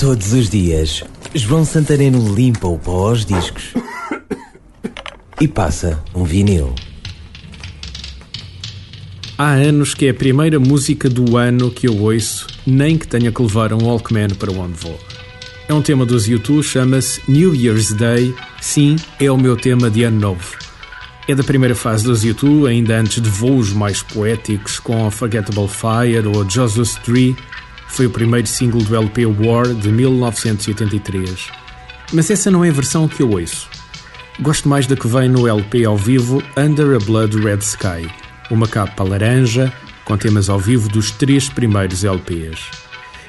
Todos os dias, João Santareno limpa o pó aos discos e passa um vinil. Há anos que é a primeira música do ano que eu ouço, nem que tenha que levar um Walkman para onde vou. É um tema dos YouTube, chama-se New Year's Day. Sim, é o meu tema de ano novo. É da primeira fase dos YouTube, ainda antes de voos mais poéticos com Forgettable Fire ou Jesus Tree. Foi o primeiro single do LP War de 1983. Mas essa não é a versão que eu ouço. Gosto mais da que vem no LP ao vivo Under a Blood Red Sky, uma capa laranja com temas ao vivo dos três primeiros LPs.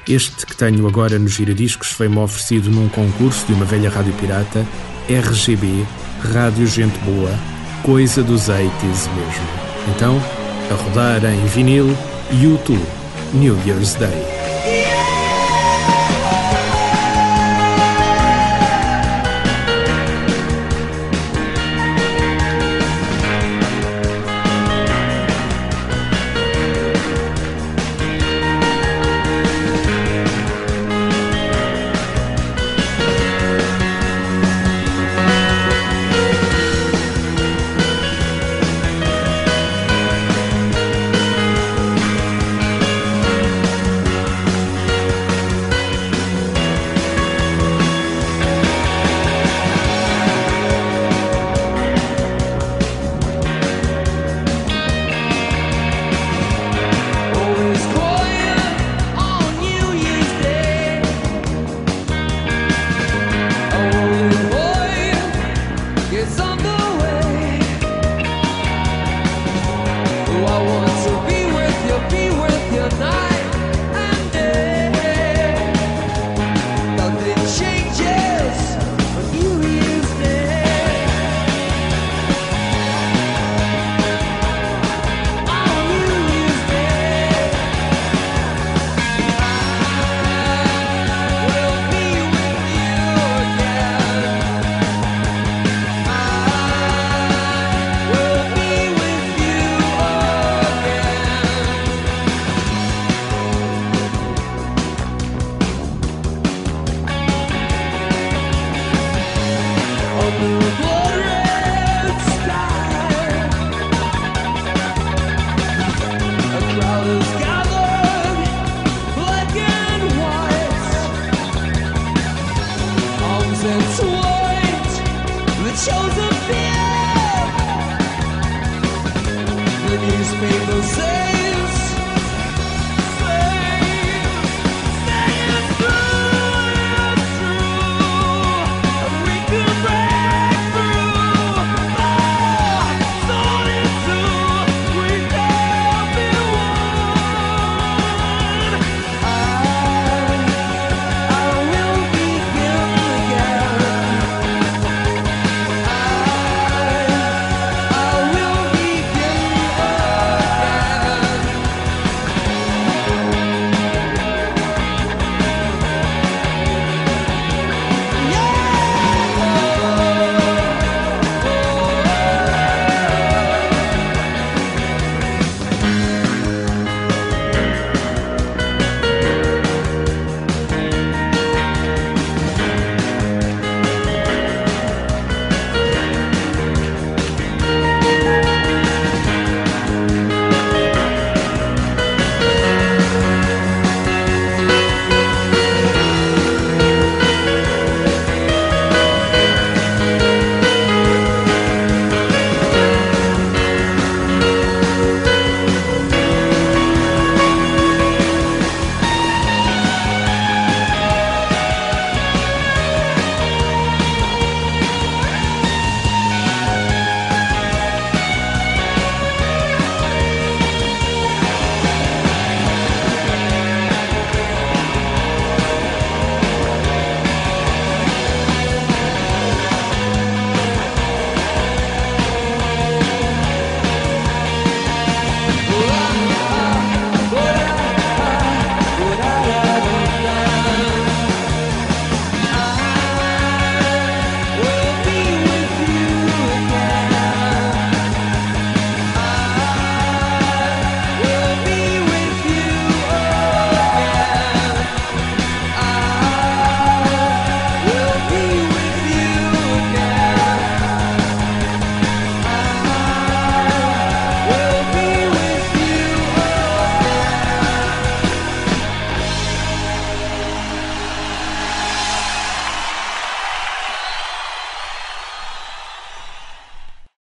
Este que tenho agora no giradiscos foi-me oferecido num concurso de uma velha rádio pirata, RGB, Rádio Gente Boa, coisa dos 80s mesmo. Então, a rodar em vinil, YouTube, New Year's Day. Newspapers say.